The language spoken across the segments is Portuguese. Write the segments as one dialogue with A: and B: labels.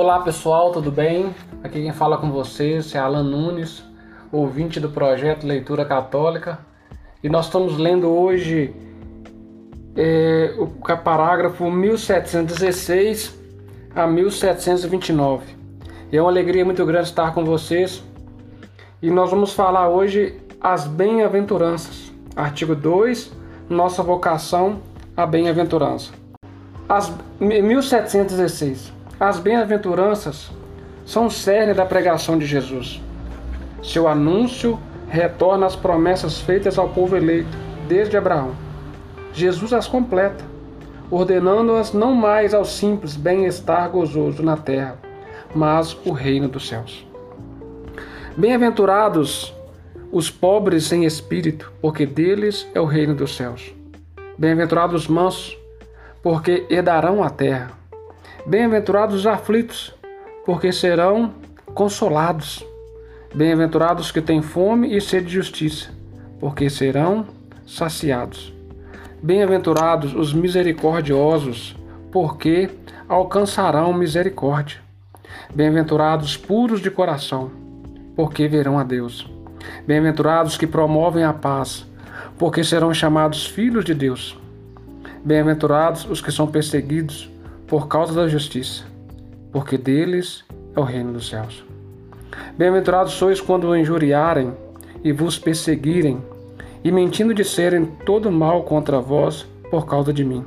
A: Olá pessoal, tudo bem? Aqui quem fala com vocês é Alan Nunes, ouvinte do projeto Leitura Católica, e nós estamos lendo hoje é, o parágrafo 1716 a 1729. E é uma alegria muito grande estar com vocês. E nós vamos falar hoje as bem-aventuranças. Artigo 2, nossa vocação à bem-aventurança. As 1716. As bem-aventuranças são o cerne da pregação de Jesus. Seu anúncio retorna às promessas feitas ao povo eleito desde Abraão. Jesus as completa, ordenando-as não mais ao simples bem-estar gozoso na terra, mas o reino dos céus. Bem-aventurados os pobres em espírito, porque deles é o reino dos céus. Bem-aventurados os mansos, porque herdarão a terra. Bem-aventurados os aflitos, porque serão consolados. Bem-aventurados que têm fome e sede de justiça, porque serão saciados. Bem-aventurados os misericordiosos, porque alcançarão misericórdia. Bem-aventurados puros de coração, porque verão a Deus. Bem-aventurados que promovem a paz, porque serão chamados filhos de Deus. Bem-aventurados os que são perseguidos por causa da justiça, porque deles é o reino dos céus. Bem-aventurados sois quando injuriarem e vos perseguirem, e mentindo disserem todo mal contra vós por causa de mim.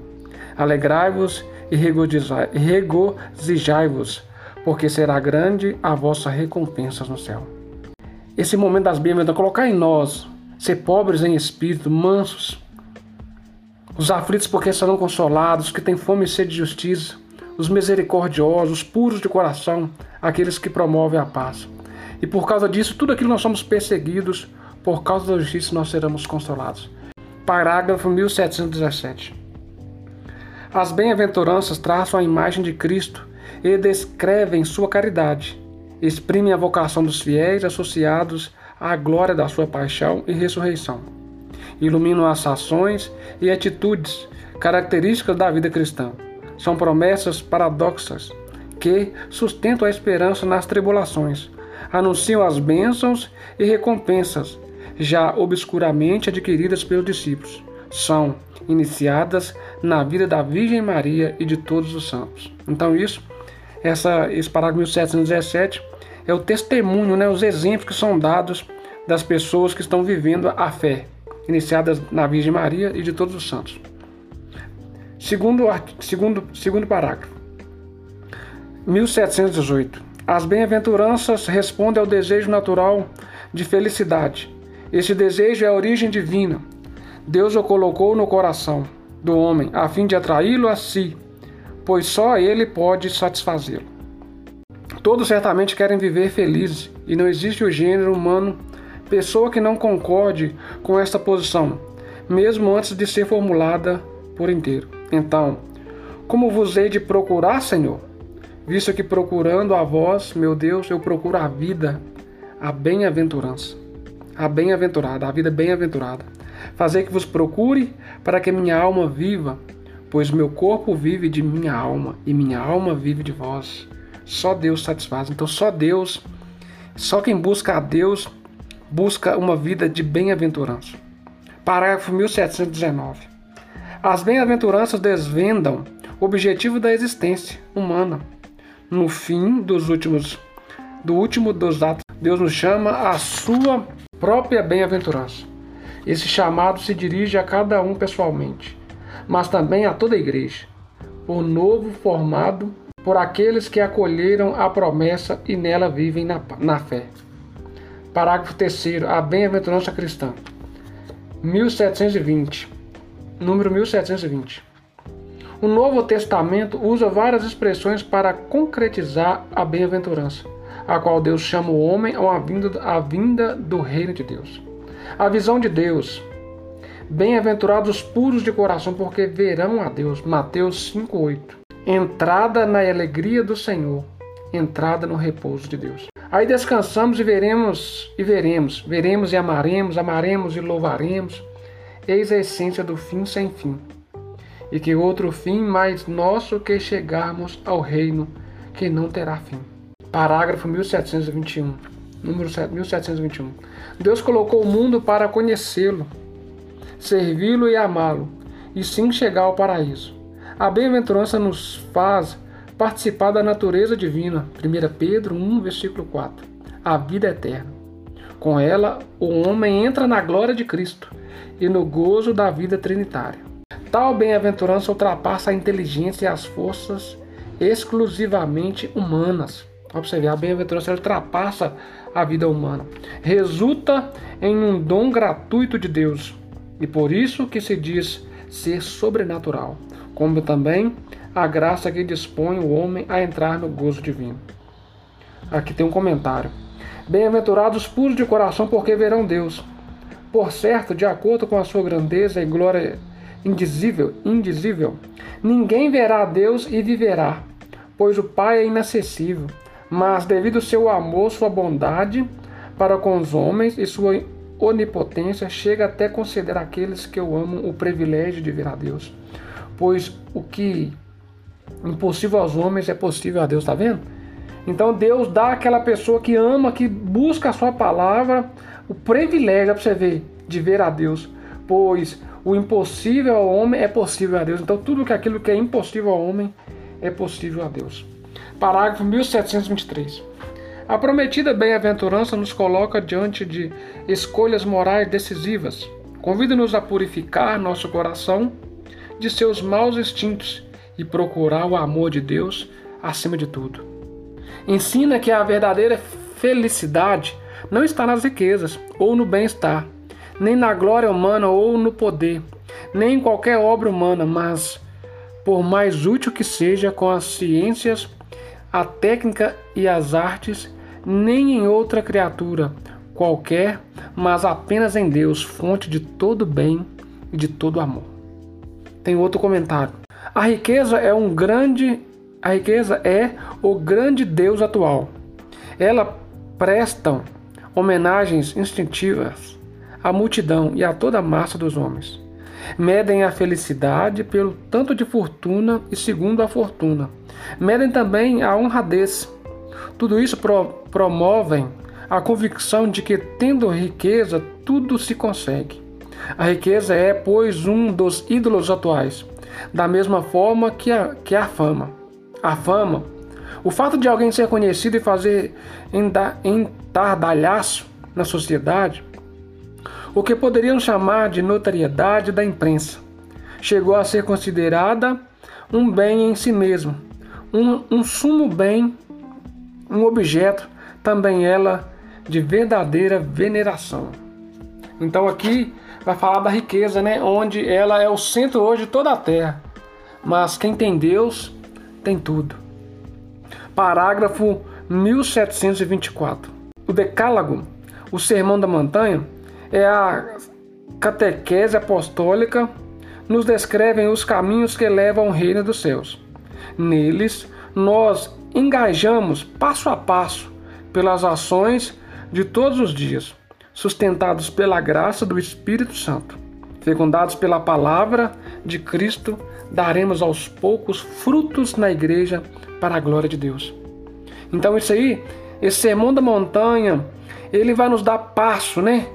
A: Alegrai-vos e regozijai-vos, porque será grande a vossa recompensa no céu. Esse momento das bênçãos, colocar em nós ser pobres em espírito, mansos, os aflitos porque serão consolados, que têm fome e sede de justiça, os misericordiosos, os puros de coração, aqueles que promovem a paz. E por causa disso, tudo aquilo nós somos perseguidos, por causa da justiça nós seremos consolados. Parágrafo 1717. As bem-aventuranças traçam a imagem de Cristo e descrevem sua caridade, exprimem a vocação dos fiéis associados à glória da sua paixão e ressurreição. Iluminam as ações e atitudes características da vida cristã. São promessas paradoxas que sustentam a esperança nas tribulações, anunciam as bênçãos e recompensas já obscuramente adquiridas pelos discípulos. São iniciadas na vida da Virgem Maria e de todos os santos. Então isso, essa, esse parágrafo 1717 é o testemunho, né, os exemplos que são dados das pessoas que estão vivendo a fé, iniciadas na Virgem Maria e de todos os santos. Segundo, segundo, segundo parágrafo. 1718. As bem-aventuranças respondem ao desejo natural de felicidade. Esse desejo é a origem divina. Deus o colocou no coração do homem a fim de atraí-lo a si, pois só ele pode satisfazê-lo. Todos certamente querem viver felizes e não existe o gênero humano pessoa que não concorde com esta posição, mesmo antes de ser formulada por inteiro. Então, como vos hei de procurar, Senhor? visto que procurando a vós, meu Deus, eu procuro a vida, a bem-aventurança, a bem-aventurada, a vida bem-aventurada. Fazer que vos procure para que minha alma viva, pois meu corpo vive de minha alma e minha alma vive de vós. Só Deus satisfaz. Então, só Deus, só quem busca a Deus, busca uma vida de bem-aventurança. Parágrafo 1719. As bem-aventuranças desvendam o objetivo da existência humana no fim dos últimos do último dos atos, Deus nos chama à sua própria bem-aventurança. Esse chamado se dirige a cada um pessoalmente, mas também a toda a igreja, o novo formado por aqueles que acolheram a promessa e nela vivem na, na fé. Parágrafo 3 a bem-aventurança cristã. 1720. Número 1720. O Novo Testamento usa várias expressões para concretizar a bem-aventurança, a qual Deus chama o homem a vinda, vinda do reino de Deus. A visão de Deus. Bem-aventurados os puros de coração, porque verão a Deus. Mateus 5,8. Entrada na alegria do Senhor, entrada no repouso de Deus. Aí descansamos e veremos, e veremos, veremos e amaremos, amaremos e louvaremos. Eis a essência do fim sem fim e que outro fim mais nosso que chegarmos ao reino que não terá fim. Parágrafo 1721. Número 1721. Deus colocou o mundo para conhecê-lo, servi-lo e amá-lo, e sim chegar ao paraíso. A bem-aventurança nos faz participar da natureza divina. 1 Pedro 1, versículo 4. A vida eterna. Com ela, o homem entra na glória de Cristo e no gozo da vida trinitária. Tal bem-aventurança ultrapassa a inteligência e as forças exclusivamente humanas. Observe, a bem-aventurança ultrapassa a vida humana. Resulta em um dom gratuito de Deus e por isso que se diz ser sobrenatural, como também a graça que dispõe o homem a entrar no gozo divino. Aqui tem um comentário. Bem-aventurados puros de coração, porque verão Deus. Por certo, de acordo com a sua grandeza e glória indizível, indizível, ninguém verá Deus e viverá, pois o Pai é inacessível, mas devido ao seu amor, sua bondade para com os homens e sua onipotência, chega até considerar aqueles que o amam o privilégio de ver a Deus. Pois o que impossível aos homens é possível a Deus, tá vendo? Então Deus dá àquela pessoa que ama, que busca a sua palavra, o privilégio para você ver de ver a Deus, pois o impossível ao homem é possível a Deus. Então tudo que aquilo que é impossível ao homem é possível a Deus. Parágrafo 1723. A prometida bem-aventurança nos coloca diante de escolhas morais decisivas. Convida-nos a purificar nosso coração de seus maus instintos e procurar o amor de Deus acima de tudo. Ensina que a verdadeira felicidade não está nas riquezas ou no bem-estar, nem na glória humana ou no poder, nem em qualquer obra humana, mas, por mais útil que seja com as ciências, a técnica e as artes, nem em outra criatura qualquer, mas apenas em Deus, fonte de todo bem e de todo amor. Tem outro comentário. A riqueza é um grande a riqueza é o grande Deus atual. Ela prestam homenagens instintivas à multidão e a toda a massa dos homens. Medem a felicidade pelo tanto de fortuna e segundo a fortuna. Medem também a honradez. Tudo isso pro, promovem a convicção de que, tendo riqueza, tudo se consegue. A riqueza é, pois, um dos ídolos atuais, da mesma forma que a, que a fama. A fama, o fato de alguém ser conhecido e fazer entardalhaço na sociedade, o que poderiam chamar de notoriedade da imprensa, chegou a ser considerada um bem em si mesmo, um, um sumo bem, um objeto, também ela de verdadeira veneração. Então aqui vai falar da riqueza, né? Onde ela é o centro hoje de toda a terra. Mas quem tem Deus tem tudo. Parágrafo 1724. O Decálogo, o Sermão da Montanha, é a catequese apostólica, nos descrevem os caminhos que levam ao reino dos céus. Neles, nós engajamos passo a passo pelas ações de todos os dias, sustentados pela graça do Espírito Santo, fecundados pela palavra de Cristo daremos aos poucos frutos na igreja para a glória de Deus. Então isso aí, esse sermão da montanha, ele vai nos dar passo, né?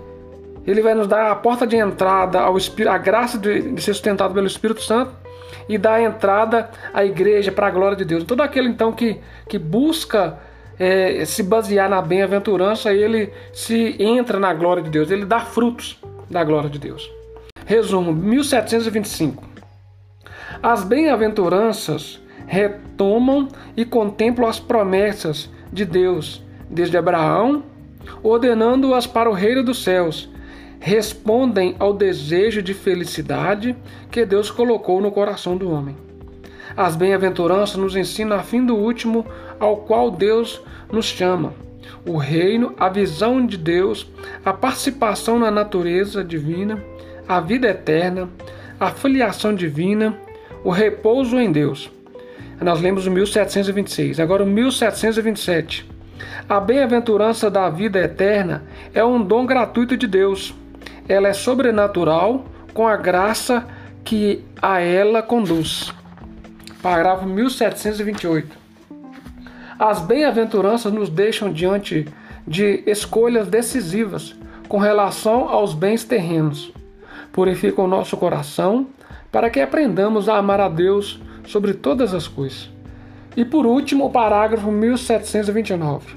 A: Ele vai nos dar a porta de entrada ao Espírito, a graça de, de ser sustentado pelo Espírito Santo e dar a entrada à igreja para a glória de Deus. Todo aquele então que, que busca é, se basear na bem-aventurança, ele se entra na glória de Deus, ele dá frutos da glória de Deus. Resumo: 1725. As bem-aventuranças retomam e contemplam as promessas de Deus desde Abraão, ordenando-as para o reino dos céus. Respondem ao desejo de felicidade que Deus colocou no coração do homem. As bem-aventuranças nos ensinam a fim do último ao qual Deus nos chama. O reino, a visão de Deus, a participação na natureza divina, a vida eterna, a filiação divina o repouso em Deus. Nós lemos o 1726. Agora o 1727. A bem-aventurança da vida eterna é um dom gratuito de Deus. Ela é sobrenatural com a graça que a ela conduz. Parágrafo 1728. As bem-aventuranças nos deixam diante de escolhas decisivas com relação aos bens terrenos. Purificam o nosso coração para que aprendamos a amar a Deus sobre todas as coisas. E por último, o parágrafo 1729.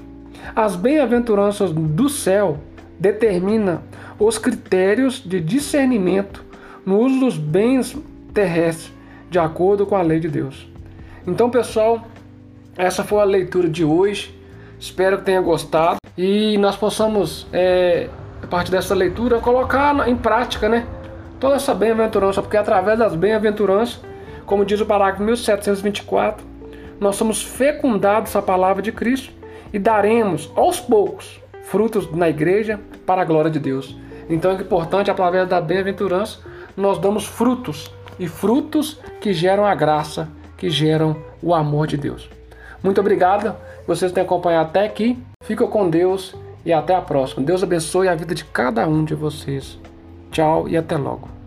A: As bem-aventuranças do céu determinam os critérios de discernimento no uso dos bens terrestres, de acordo com a lei de Deus. Então, pessoal, essa foi a leitura de hoje. Espero que tenha gostado e nós possamos, é, a partir dessa leitura, colocar em prática, né? Toda essa bem-aventurança, porque através das bem-aventuranças, como diz o parágrafo 1724, nós somos fecundados a palavra de Cristo e daremos aos poucos frutos na igreja para a glória de Deus. Então é importante, através da bem-aventurança, nós damos frutos e frutos que geram a graça, que geram o amor de Deus. Muito obrigado, vocês têm acompanhado até aqui. Fica com Deus e até a próxima. Deus abençoe a vida de cada um de vocês. Tchau e até logo.